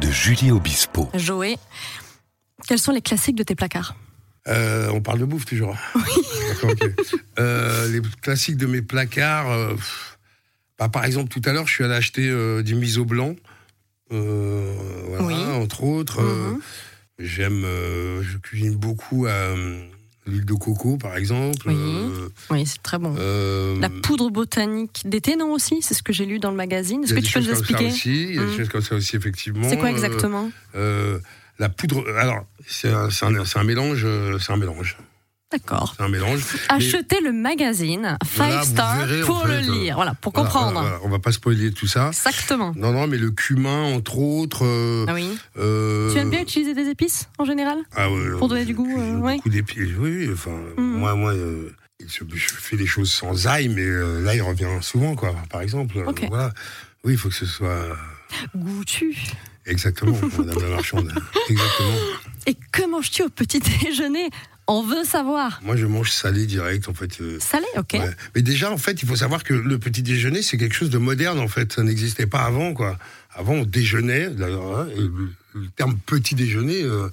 de Julie Obispo. Joé, quels sont les classiques de tes placards Euh, on parle de bouffe toujours. Euh, les classiques de mes placards. euh, bah, par exemple, tout à l'heure, je suis allé acheter euh, du miso blanc. euh, voilà, Oui. entre autres. Euh, Mhm. J'aime, euh, je cuisine beaucoup à euh, l'huile de coco, par exemple. Oui. Euh, Oui, c'est très bon. euh, La poudre botanique d'été, non aussi C'est ce que j'ai lu dans le magazine. Est-ce que tu peux nous expliquer Il y a des choses comme ça aussi, effectivement. C'est quoi Euh, exactement? euh, La poudre. Alors, c'est un, un- un mélange. C'est un mélange. D'accord. C'est un mélange. Achetez le magazine Five Star verrez, pour fait, le euh, lire. Voilà, pour Voilà, comprendre. voilà. On va pas spoiler tout ça. Exactement. Non, non, mais le cumin, entre autres. euh, Ah oui. euh, Tu aimes bien utiliser des épices en général ah, ouais, pour donner du goût, euh, ouais. Beaucoup d'épices. Oui, oui. Enfin, Mhm. moi, moi je, fais des choses sans ail, mais euh, là, il revient souvent, quoi. Par exemple. euh, Ok. Voilà. Oui, il faut que ce soit. Goûtu. Exactement, Madame la Marchande. Exactement. Et que manges-tu au petit déjeuner On veut savoir. Moi, je mange salé direct, en fait. euh, Salé, ok. Ouais. Mais déjà, en fait, il faut savoir que le petit déjeuner, c'est quelque chose de moderne, en fait. Ça n'existait pas avant, quoi. Avant, on déjeunait. hein, le, terme petit déjeuner, euh,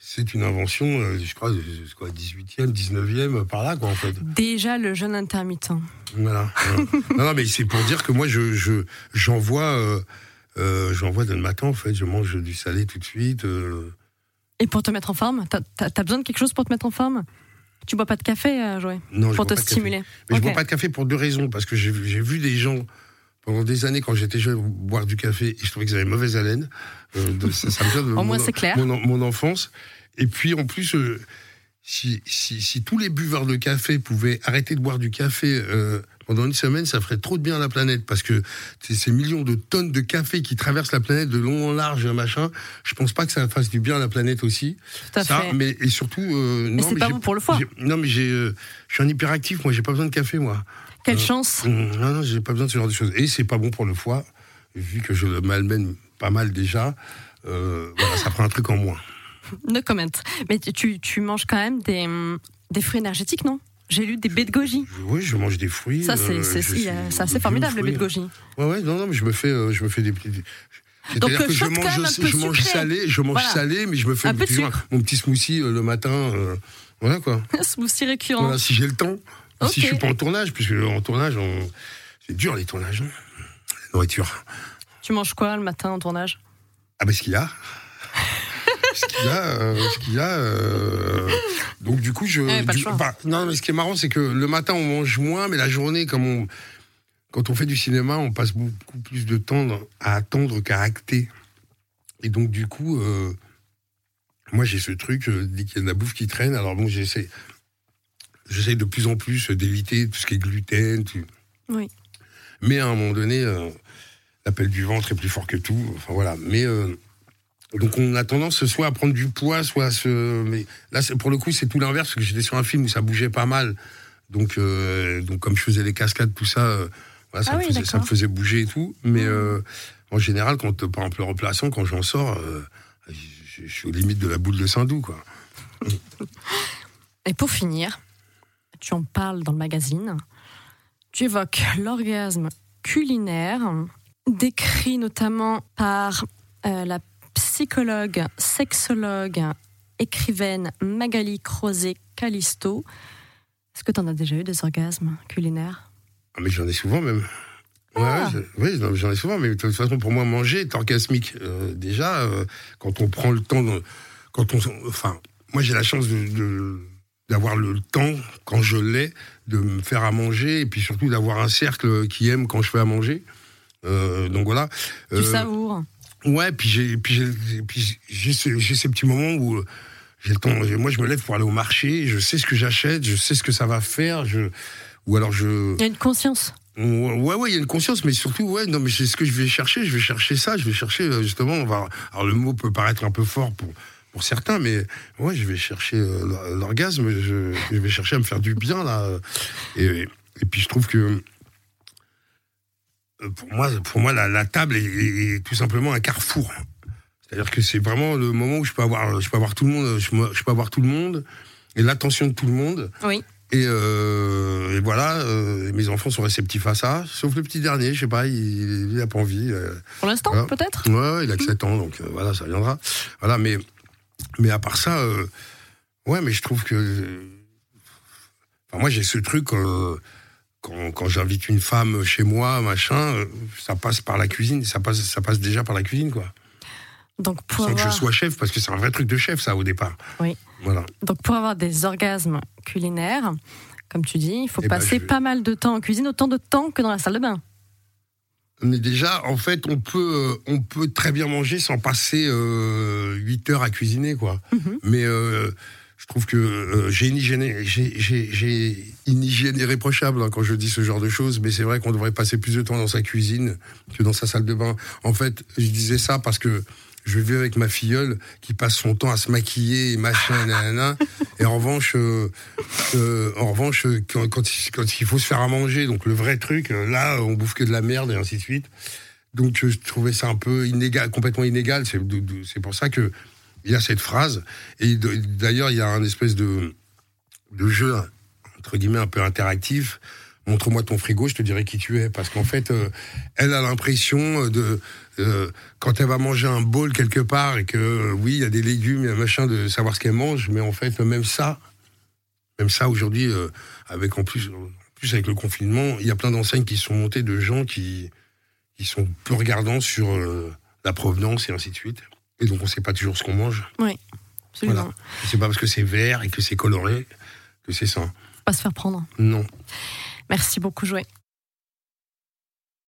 c'est une invention, euh, je crois, de- c'est quoi, 18e, 19e, par là, quoi, en fait. Déjà le jeûne intermittent. Voilà. non, non, mais c'est pour dire que moi, je, je, j'envoie, euh, euh, j'envoie dès le matin, en fait. Je mange du salé tout de suite. euh. Et pour te mettre en forme, t'as as, besoin de quelque chose pour te mettre en forme? Tu bois pas de café, euh, Joël Non, je Pour te stimuler. Mais je Ok. bois pas de café pour deux raisons. Parce que j'ai vu des gens, pendant des années, quand j'étais jeune, boire du café, et je trouvais qu'ils avaient mauvaise haleine. Euh, de- ça, ça me vient de Au moins, mon, c'est clair. Mon, mon enfance. Et puis, en plus, euh, si, si, si tous les buveurs de café pouvaient arrêter de boire du café euh, pendant une semaine, ça ferait trop de bien à la planète. Parce que c'est ces millions de tonnes de café qui traversent la planète de long en large, machin, je pense pas que ça fasse du bien à la planète aussi. Tout à ça, fait. mais et surtout. euh, Mais non, c'est pas bon pour le foie. Non, mais j'ai, euh, je suis un hyperactif, moi, j'ai pas besoin de café, moi. Quelle Euh, chance Mmh, Non, non, j'ai pas besoin de ce genre de choses. Et c'est pas bon pour le foie, vu que je le malmène pas mal déjà. Euh, voilà, ça prend un truc en moins. No comment. Mais tu- tu, manges quand même des, hum, des fruits énergétiques, non? J'ai lu des baies de goji. Oui, je mange des fruits. Ça, c'est euh, c'est assez formidable, le fruits. baies de goji. Ouais, ouais, non, non, mais je me fais, euh, je me fais des petits. C'est-à-dire euh, que je mange, un je mange salé, je mange Voilà. salé, mais je me fais Un mon petit smoothie euh, le matin. euh, voilà quoi. Smoothie récurrent. Voilà, si j'ai le temps. Si je suis pas en tournage, puisque en tournage, on... c'est dur les tournages. hein. La nourriture. Tu manges quoi le matin en tournage? Ah ben ce qu'il y a. ce qu'il y a, euh, ce qu'il y a. euh, Donc coup, je. Le du- bah, non, mais ce qui est marrant, c'est que le matin on mange moins, mais la journée, comme on, quand on fait du cinéma, on passe beaucoup plus de temps à attendre qu'à acter. Et donc du coup, euh, moi j'ai ce truc, euh, dès qu'il y a de la bouffe qui traîne, alors bon, j'essaie, j'essaie de plus en plus d'éviter tout ce qui est gluten. tout- Oui. Mais à un moment donné, euh, l'appel du ventre est plus fort que tout. Enfin voilà. Mais euh, donc on a tendance soit à prendre du poids, soit à se. Mais là, pour le coup, c'est tout l'inverse parce que j'étais sur un film où ça bougeait pas mal. Donc, euh, donc comme je faisais les cascades, tout ça, euh, voilà, ça, Ah me oui, faisait, ça me faisait bouger et tout. Mais Mhm. euh, en général, quand par exemple le remplaçant, quand j'en sors, je, suis aux limites de la boule de Saint-Doux, quoi. Et pour finir, tu en parles dans le magazine. Tu évoques l'orgasme culinaire, décrit notamment par la psychologue, sexologue, écrivaine Magali Crozet-Calisto. Est-ce que tu en as déjà eu des orgasmes culinaires? Ah, mais j'en ai souvent même. Ah. ouais, je- oui, j'en ai souvent, mais de toute façon, pour moi, manger est orgasmique. Euh, déjà, euh, quand on prend le temps, de- quand on, enfin, moi j'ai la chance de, de- d'avoir le temps, quand je l'ai, de me faire à manger, et puis surtout d'avoir un cercle qui aime quand je fais à manger. Euh, donc voilà. Tu Euh, savoures Ouais, puis j'ai, puis j'ai, puis j'ai, ce- j'ai ces petits moments où euh, j'ai le temps. Moi, je me lève pour aller au marché, je sais ce que j'achète, je sais ce que ça va faire, je, ou alors je. Il y a une conscience. Ouais, ouais, il y a une conscience, mais surtout, ouais, non, mais c'est ce que je vais chercher. Je vais chercher ça. Je vais chercher euh, justement. On va. Alors le mot peut paraître un peu fort pour pour certains, mais ouais, je vais chercher euh, l'or- l'orgasme. Je, je vais chercher à me faire du bien là. Et, et puis je trouve que pour moi, pour moi, la, la table est, est- est tout simplement un carrefour. C'est-à-dire que c'est vraiment le moment où je peux avoir, je peux avoir tout le monde, je, peux avoir tout le monde et l'attention de tout le monde. Oui. Et, euh, et voilà, euh, mes enfants sont réceptifs à ça, sauf le petit dernier, je sais pas, il, il a pas envie. euh, Pour l'instant, Voilà. peut-être? Ouais, il a que 7 ans, donc euh, voilà, ça viendra. Voilà, mais, mais à part ça, euh, ouais, mais je trouve que. euh, Enfin, moi, j'ai ce truc, euh, quand, quand j'invite une femme chez moi, machin, euh, ça passe par la cuisine, ça passe, ça passe déjà par la cuisine, quoi. Donc pour, Sans que je sois chef, parce que c'est un vrai truc de chef, ça, au départ. Oui. Voilà. donc pour avoir des orgasmes culinaires, comme tu dis, il faut Eh ben, passer je- pas mal de temps en cuisine, autant de temps que dans la salle de bain. Mais déjà, en fait, on peut, euh, on peut très bien manger sans passer euh, 8 heures à cuisiner, quoi. Mhm. Mais euh, je trouve que euh, j'ai une hygiène, j'ai- j'ai j'ai une hygiène irréprochable hein, quand je dis ce genre de choses. Mais c'est vrai qu'on devrait passer plus de temps dans sa cuisine que dans sa salle de bain. En fait, je disais ça parce que je vis avec ma filleule qui passe son temps à se maquiller et machin, nanana. Et en revanche, euh, euh, en revanche, quand, quand, il- quand il faut se faire à manger, donc le vrai truc, euh, là, on bouffe que de la merde et ainsi de suite. Donc je trouvais ça un peu inégal, complètement inégal. C'est pour ça que il y a cette phrase. Et d'ailleurs, il y a un espèce de, de jeu entre guillemets un peu interactif. Montre-moi ton frigo, je te dirai qui tu es. Parce qu'en fait, euh, elle a l'impression de euh, quand elle va manger un bol quelque part et que euh, oui, il y a des légumes, il y a machin, de savoir ce qu'elle mange. Mais en fait, même ça, même ça aujourd'hui, euh, avec en plus, en plus avec le confinement, il y a plein d'enseignes qui sont montées de gens qui qui sont peu regardants sur euh, la provenance et ainsi de suite. Et donc on ne sait pas toujours ce qu'on mange. Absolument. Voilà. C'est pas parce que c'est vert et que c'est coloré que c'est ça. Pas se faire prendre. Non. Merci beaucoup, Joël.